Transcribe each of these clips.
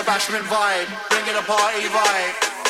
A bashment vibe, bringing a party vibe.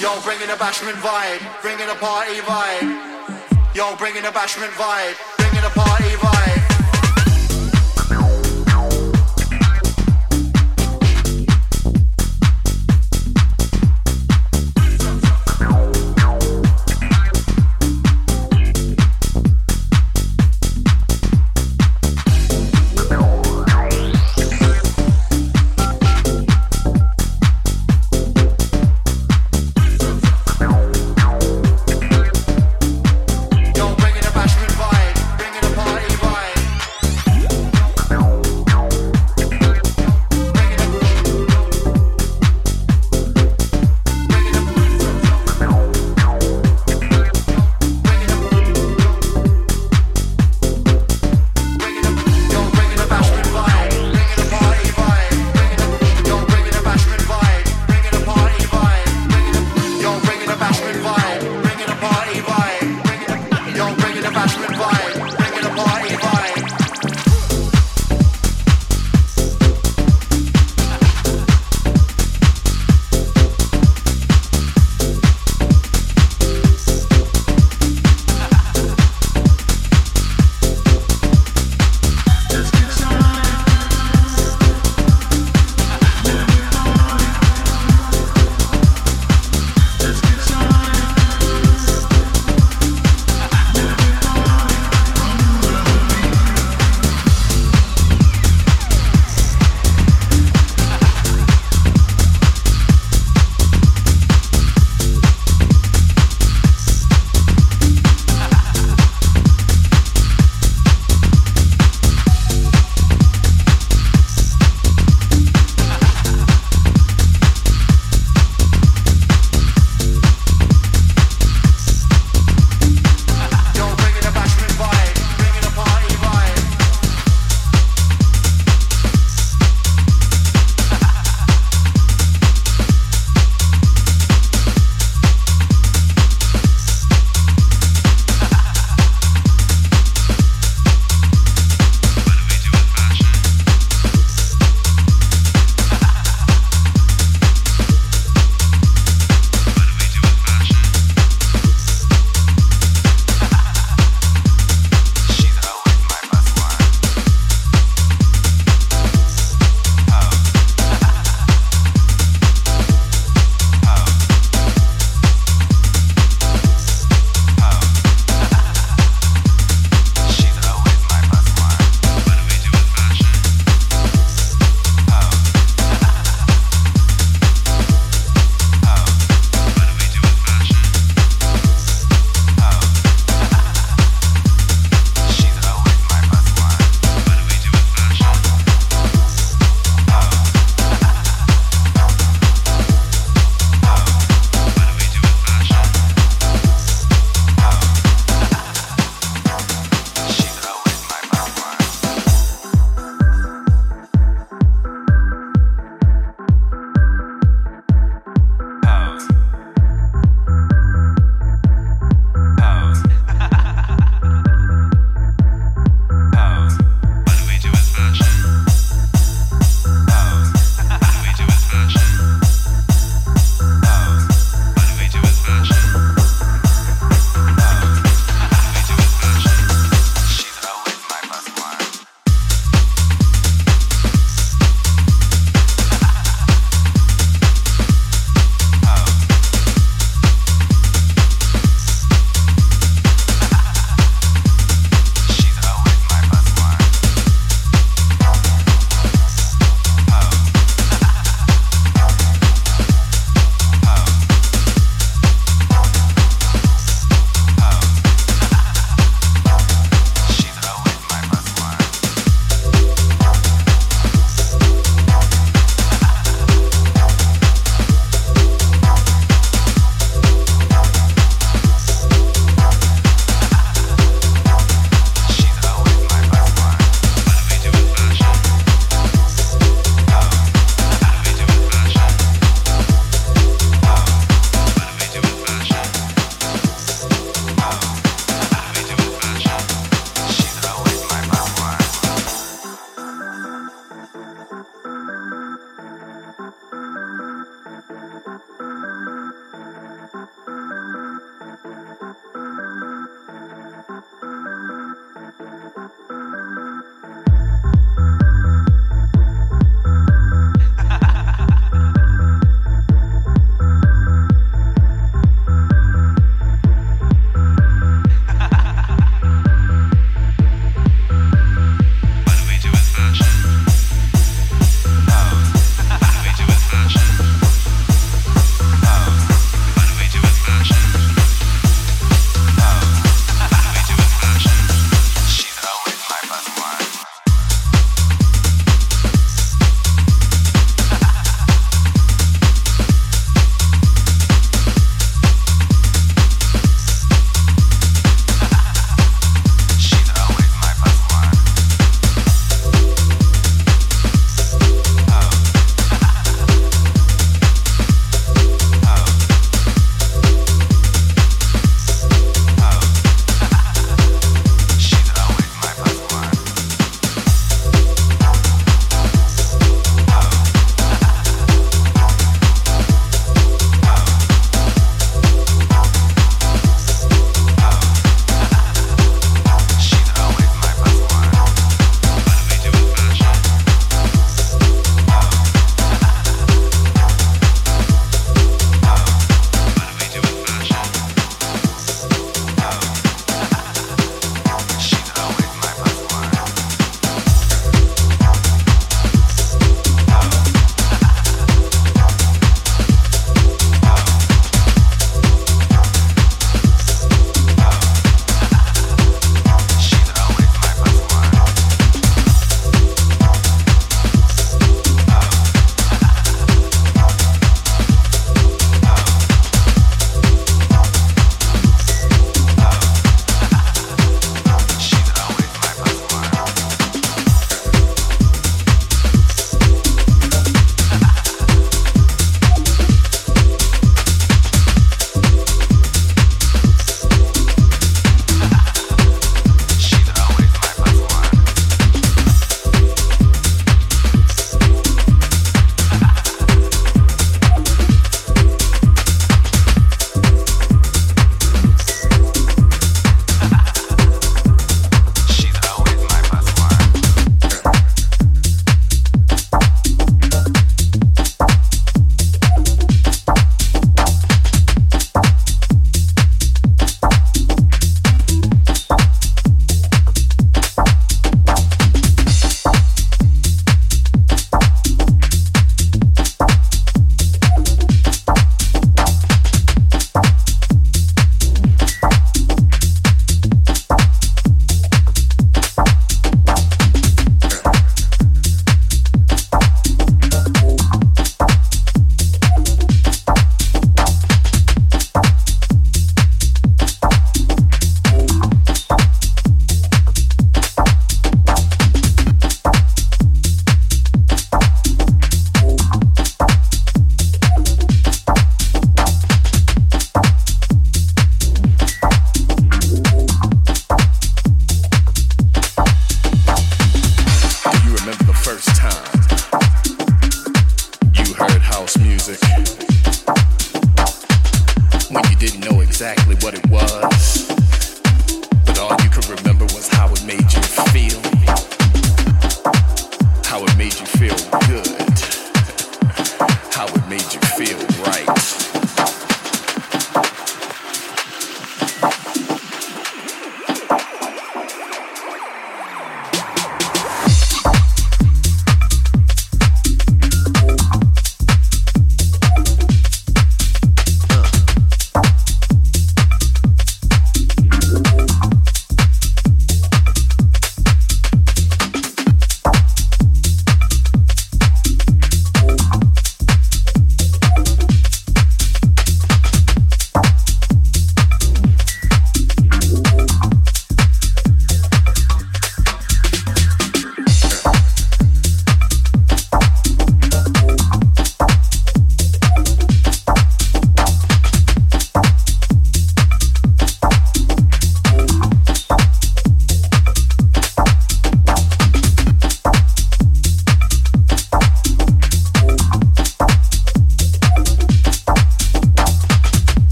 Yo, bringing a bashment vibe, bringing a party vibe. Yo, bringing a bashment vibe, bringing a party vibe.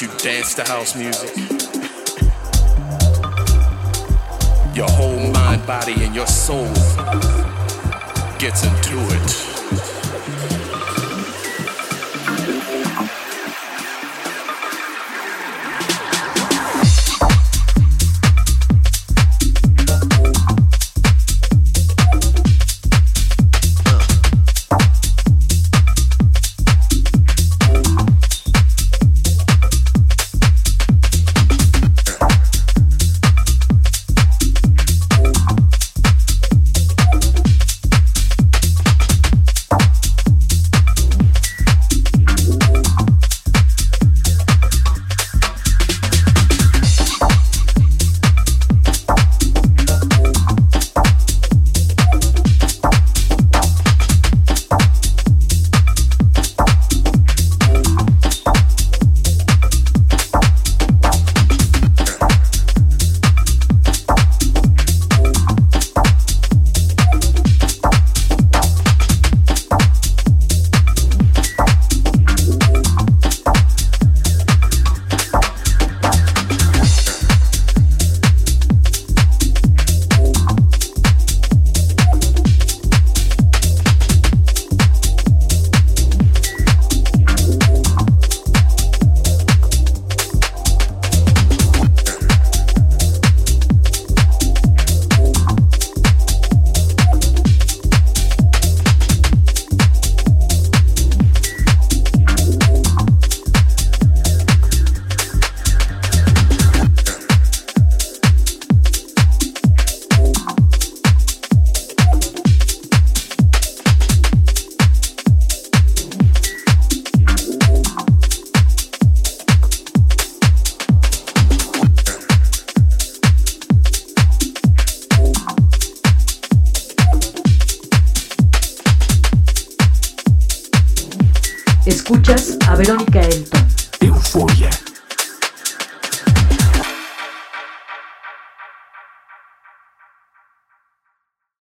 You danced to house music.